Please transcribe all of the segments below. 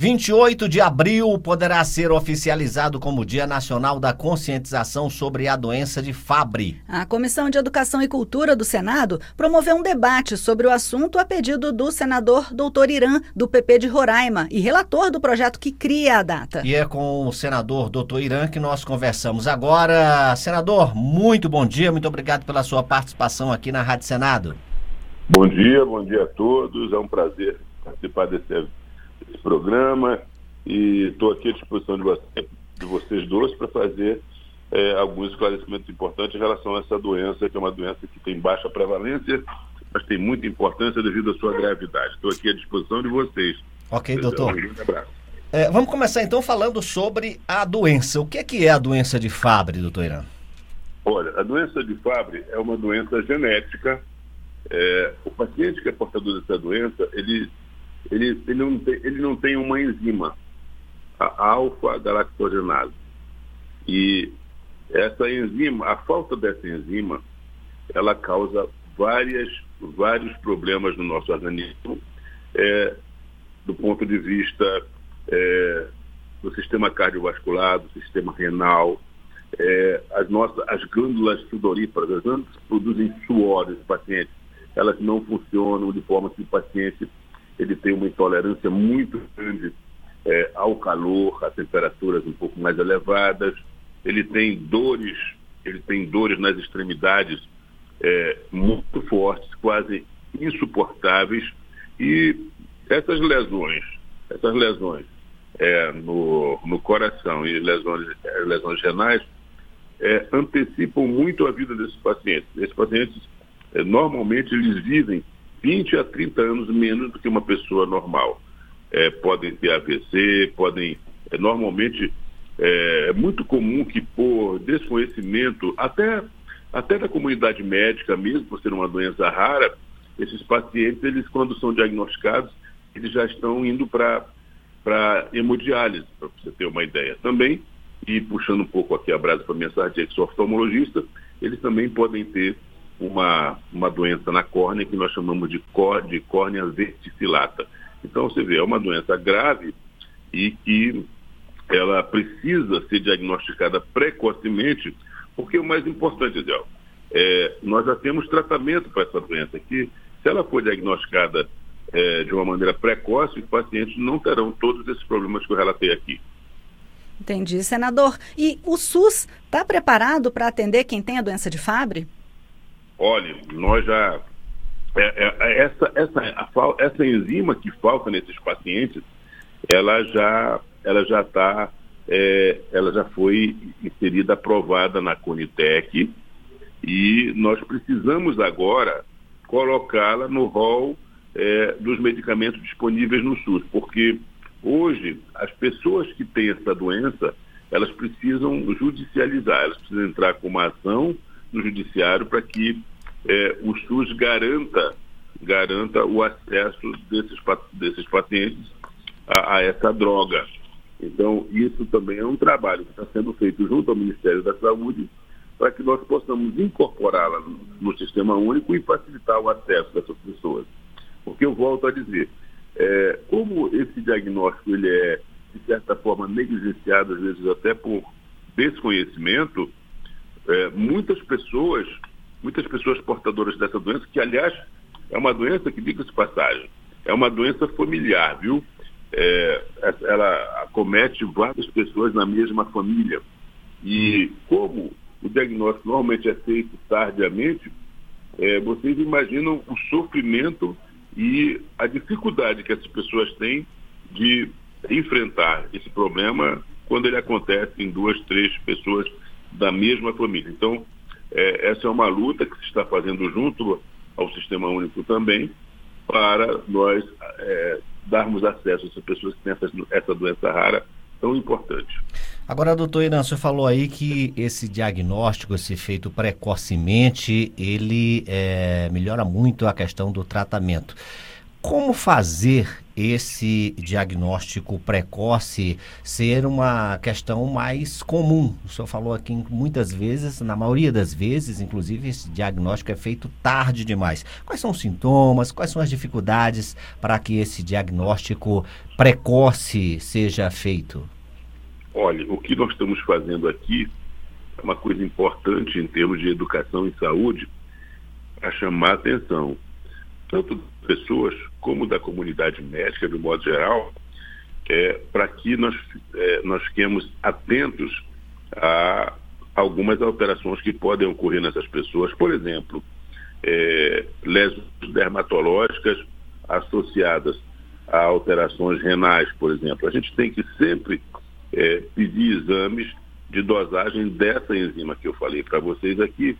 28 de abril poderá ser oficializado como Dia Nacional da Conscientização sobre a doença de Fabry. A Comissão de Educação e Cultura do Senado promoveu um debate sobre o assunto a pedido do senador Doutor Irã, do PP de Roraima, e relator do projeto que cria a data. E é com o senador Doutor Irã que nós conversamos agora. Senador, muito bom dia, muito obrigado pela sua participação aqui na Rádio Senado. Bom dia, bom dia a todos. É um prazer participar desse evento esse programa e estou aqui à disposição de, você, de vocês dois para fazer é, alguns esclarecimentos importantes em relação a essa doença, que é uma doença que tem baixa prevalência, mas tem muita importância devido à sua gravidade. Estou aqui à disposição de vocês. Ok, doutor. Um abraço. É, vamos começar então falando sobre a doença. O que é, que é a doença de Fabry, doutor Irã? Olha, a doença de Fabry é uma doença genética. É, o paciente que é portador dessa doença, ele ele, ele, não, tem, ele não tem uma enzima, a alfa-galactogenase. E essa enzima, a falta dessa enzima, ela causa várias, vários problemas no nosso organismo, é, do ponto de vista é, do sistema cardiovascular, do sistema renal, é, as nossas as glândulas sudoríparas, as glândulas que produzem suor desse paciente, elas não funcionam de forma que o paciente ele tem uma intolerância muito grande é, ao calor, a temperaturas um pouco mais elevadas, ele tem dores, ele tem dores nas extremidades é, muito fortes, quase insuportáveis, e essas lesões, essas lesões é, no, no coração e lesões, é, lesões renais é, antecipam muito a vida desses pacientes. Esses pacientes, é, normalmente, eles vivem 20 a 30 anos menos do que uma pessoa normal. É, podem ter AVC, podem. É, normalmente é, é, muito comum que por desconhecimento, até, até da comunidade médica mesmo, por ser uma doença rara, esses pacientes, eles quando são diagnosticados, eles já estão indo para hemodiálise, para você ter uma ideia. Também, e puxando um pouco aqui a brasa para minha sardinha, que sou oftalmologista, eles também podem ter uma, uma doença na córnea que nós chamamos de, cor, de córnea verticillata. Então, você vê, é uma doença grave e que ela precisa ser diagnosticada precocemente, porque o mais importante, Zé, é, nós já temos tratamento para essa doença, que se ela for diagnosticada é, de uma maneira precoce, os pacientes não terão todos esses problemas que eu relatei aqui. Entendi, senador. E o SUS está preparado para atender quem tem a doença de Fabry? Olha, nós já. É, é, é, essa, essa, a, essa enzima que falta nesses pacientes, ela já ela já está, é, ela já foi inserida, aprovada na Conitec e nós precisamos agora colocá-la no rol é, dos medicamentos disponíveis no SUS, porque hoje as pessoas que têm essa doença, elas precisam judicializar, elas precisam entrar com uma ação no judiciário para que é, o SUS garanta, garanta o acesso desses, desses pacientes a, a essa droga. Então, isso também é um trabalho que está sendo feito junto ao Ministério da Saúde para que nós possamos incorporá-la no, sistema único e facilitar o acesso dessas pessoas. Porque eu volto a dizer, é, como esse diagnóstico ele é, de certa forma, negligenciado, às vezes até por desconhecimento, é, muitas pessoas muitas pessoas portadoras dessa doença, que aliás é uma doença que, diga-se passagem, é uma doença familiar, viu? É, ela acomete várias pessoas na mesma família. E como o diagnóstico normalmente é feito tardiamente, é, vocês imaginam o sofrimento e a dificuldade que essas pessoas têm de enfrentar esse problema quando ele acontece em duas, três pessoas da mesma família. Então, é, essa é uma luta que se está fazendo junto ao Sistema Único também, para nós é, darmos acesso a essas pessoas que têm essa, essa doença rara tão importante. Agora, doutor Irã, você falou aí que esse diagnóstico, esse feito precocemente, ele é, melhora muito a questão do tratamento. Como fazer esse diagnóstico precoce ser uma questão mais comum? O senhor falou aqui muitas vezes, na maioria das vezes, inclusive, esse diagnóstico é feito tarde demais. Quais são os sintomas? Quais são as dificuldades para que esse diagnóstico precoce seja feito? Olha, o que nós estamos fazendo aqui é uma coisa importante em termos de educação e saúde para chamar a atenção tanto pessoas como da comunidade médica, de modo geral, é, para que nós, é, nós fiquemos atentos a algumas alterações que podem ocorrer nessas pessoas. Por exemplo, é, lesões dermatológicas associadas a alterações renais, por exemplo. A gente tem que sempre é, pedir exames de dosagem dessa enzima que eu falei para vocês aqui,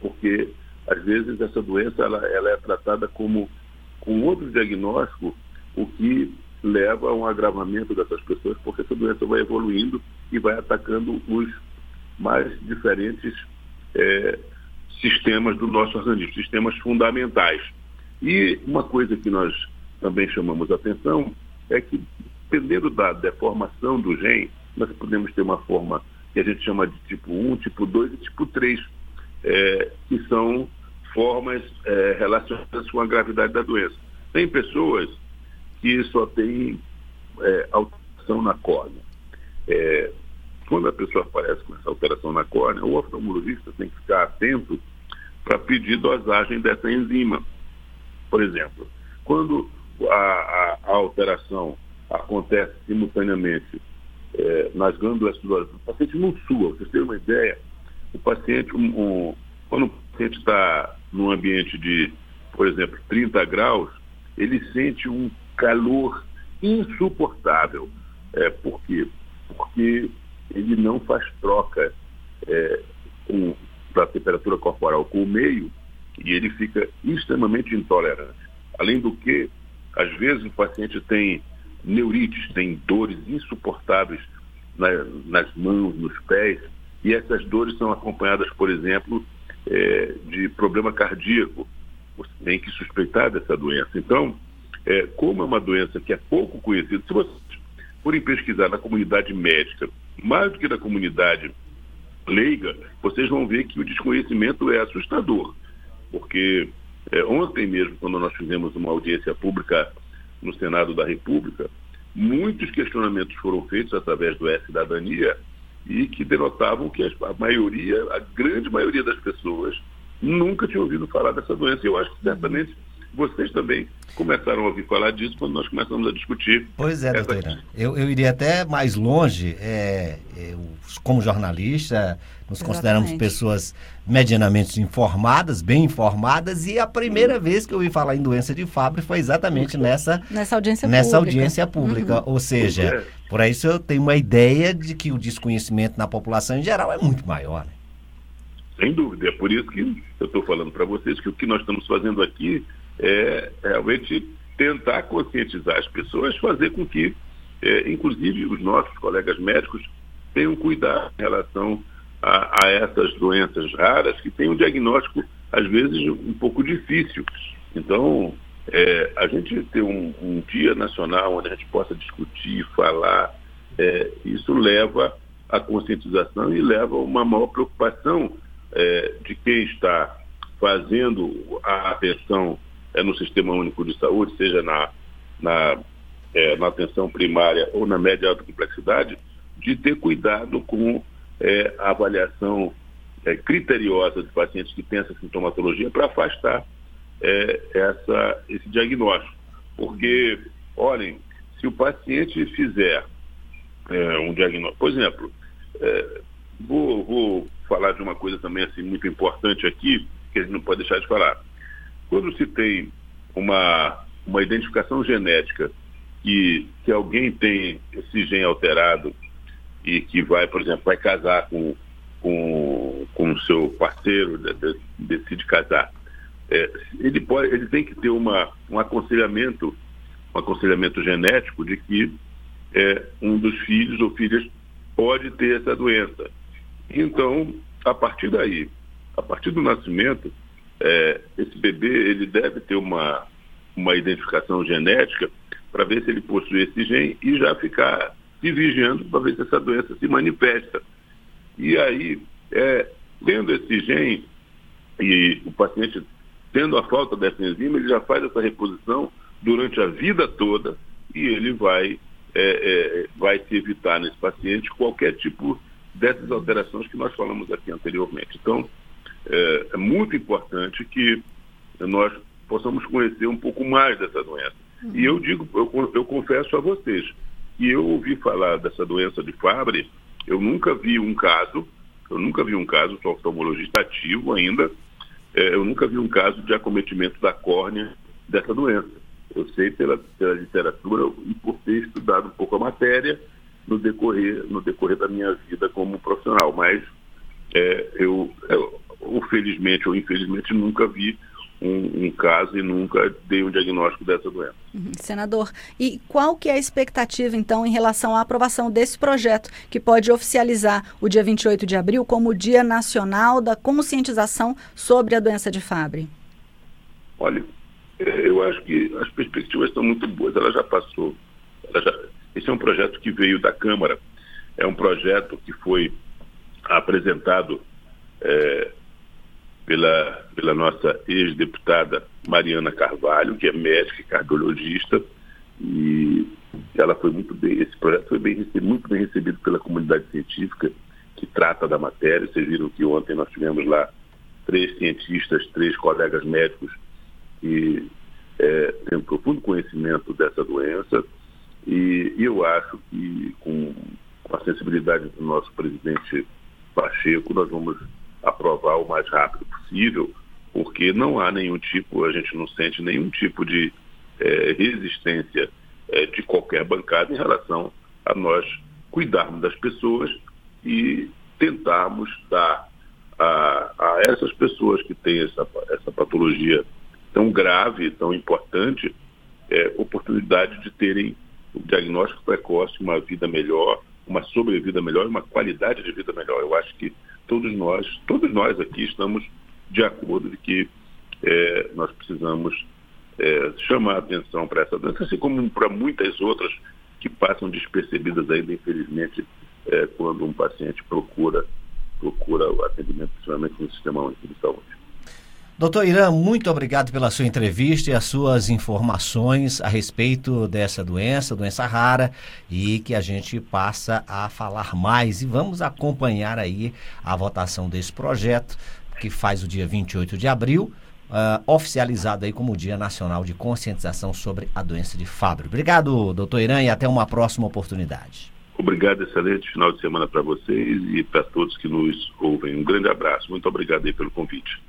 porque às vezes essa doença ela, ela é tratada como com outro diagnóstico, o que leva a um agravamento dessas pessoas, porque essa doença vai evoluindo e vai atacando os mais diferentes é, sistemas do nosso organismo, sistemas fundamentais. E uma coisa que nós também chamamos atenção é que, dependendo da deformação do gene, nós podemos ter uma forma que a gente chama de tipo 1, tipo 2 e tipo 3 é, que são formas é, relacionadas com a gravidade da doença. Tem pessoas que só têm é, alteração na córnea. É, quando a pessoa aparece com essa alteração na córnea, o oftalmologista tem que ficar atento para pedir dosagem dessa enzima. Por exemplo, quando a, a, a alteração acontece simultaneamente é, nas glândulas sudoríparas, o paciente não sua, vocês terem uma ideia, o paciente, um, um, quando o paciente está num ambiente de, por exemplo, 30 graus, ele sente um calor insuportável. É, por quê? Porque ele não faz troca é, da temperatura corporal com o meio e ele fica extremamente intolerante. Além do que, às vezes o paciente tem neurites, tem dores insuportáveis na, nas mãos, nos pés, e essas dores são acompanhadas, por exemplo, é, de problema cardíaco. Você tem que suspeitar dessa doença. Então, é, como é uma doença que é pouco conhecida, se vocês forem pesquisar na comunidade médica, mais do que na comunidade leiga, vocês vão ver que o desconhecimento é assustador. Porque é, ontem mesmo, quando nós fizemos uma audiência pública no Senado da República, muitos questionamentos foram feitos através do E-Cidadania e que denotavam que a maioria, a grande maioria das pessoas, nunca tinha ouvido falar dessa doença. E eu acho que certamente vocês também começaram a ouvir falar disso quando nós começamos a discutir. Pois é, doutor Irã. Eu, eu iria até mais longe, é, eu, como jornalista, nos Exatamente. consideramos pessoas medianamente informadas, bem informadas, e a primeira vez que eu ouvi falar em doença de Fabry foi exatamente nessa, nessa audiência nessa pública. Audiência pública. Uhum. Ou seja, é. Por isso eu tenho uma ideia de que o desconhecimento na população em geral é muito maior. Né? Sem dúvida. É por isso que eu estou falando para vocês que o que nós estamos fazendo aqui é realmente tentar conscientizar as pessoas, fazer com que, é, inclusive, os nossos colegas médicos tenham cuidado em relação a, a, essas doenças raras que têm um diagnóstico, às vezes, um pouco difícil. Então, é, a gente ter um, um, dia nacional onde a gente possa discutir, falar, é, isso leva à conscientização e leva a uma maior preocupação é, de quem está fazendo a atenção é, no Sistema Único de Saúde, seja na, na, é, na atenção primária ou na média alta complexidade, de ter cuidado com é, a avaliação criteriosa de pacientes que têm essa sintomatologia para afastar é, essa, esse diagnóstico. Porque, olhem, se o paciente fizer é, um diagnóstico, por exemplo, vou, vou falar de uma coisa também assim muito importante aqui, que a gente não pode deixar de falar. Quando se tem uma, uma identificação genética que, que alguém tem esse gene alterado e que vai, por exemplo, vai casar com com, com o seu parceiro, decide casar, é, ele, pode, ele tem que ter uma, um aconselhamento, um aconselhamento genético de que é, um dos filhos ou filhas pode ter essa doença. Então, a partir daí, a partir do nascimento, é, esse bebê ele deve ter uma, uma identificação genética para ver se ele possui esse gene e já ficar se vigiando para ver se essa doença se manifesta. E aí, é, tendo esse gene e o paciente tendo a falta dessa enzima, ele já faz essa reposição durante a vida toda e ele vai, é, é, vai se evitar nesse paciente qualquer tipo dessas alterações que nós falamos aqui anteriormente. Então, é, é muito importante que nós possamos conhecer um pouco mais dessa doença. E eu digo, eu, eu confesso a vocês, que eu ouvi falar dessa doença de Fabry, eu nunca vi um caso, eu nunca vi um caso, sou oftalmologista ativo ainda, é, eu nunca vi um caso de acometimento da córnea dessa doença. Eu sei pela, pela literatura e por ter estudado um pouco a matéria no decorrer, no decorrer da minha vida como profissional, mas é, eu, eu, felizmente ou infelizmente, nunca vi um, um, caso e nunca dei um diagnóstico dessa doença. Uhum. Senador, e qual que é a expectativa, então, em relação à aprovação desse projeto, que pode oficializar o dia 28 de abril como o Dia Nacional da Conscientização sobre a Doença de Fabry? Olha, eu acho que as perspectivas estão muito boas. Ela já passou. Ela já, esse é um projeto que veio da Câmara. É um projeto que foi apresentado é, pela, pela nossa ex-deputada Mariana Carvalho, que é médica e cardiologista, e ela foi muito bem, esse projeto foi bem muito bem recebido pela comunidade científica que trata da matéria. Vocês viram que ontem nós tivemos lá três cientistas, três colegas médicos que é, têm um profundo conhecimento dessa doença. E, e eu acho que com, com a sensibilidade do nosso presidente Pacheco, nós vamos aprovar o mais rápido possível, porque não há nenhum tipo, a gente não sente nenhum tipo de é, resistência é, de qualquer bancada em relação a nós cuidarmos das pessoas e tentarmos dar a, a essas pessoas que têm essa, essa patologia tão grave, tão importante, é, oportunidade de terem o diagnóstico precoce, uma vida melhor, uma sobrevida melhor, uma qualidade de vida melhor. Eu acho que todos nós, todos nós aqui estamos de acordo de que é, nós precisamos é, chamar a atenção para essa doença, assim como para muitas outras que passam despercebidas ainda, infelizmente, é, quando um paciente procura, procura o atendimento, principalmente no sistema único de saúde. Doutor Irã, muito obrigado pela sua entrevista e as suas informações a respeito dessa doença, doença rara, e que a gente passa a falar mais. E vamos acompanhar aí a votação desse projeto, que faz o dia 28 de abril, uh, oficializado aí como Dia Nacional de Conscientização sobre a Doença de Fabry. Obrigado, doutor Irã, e até uma próxima oportunidade. Obrigado, excelente final de semana para vocês e para todos que nos ouvem. Um grande abraço. Muito obrigado aí pelo convite.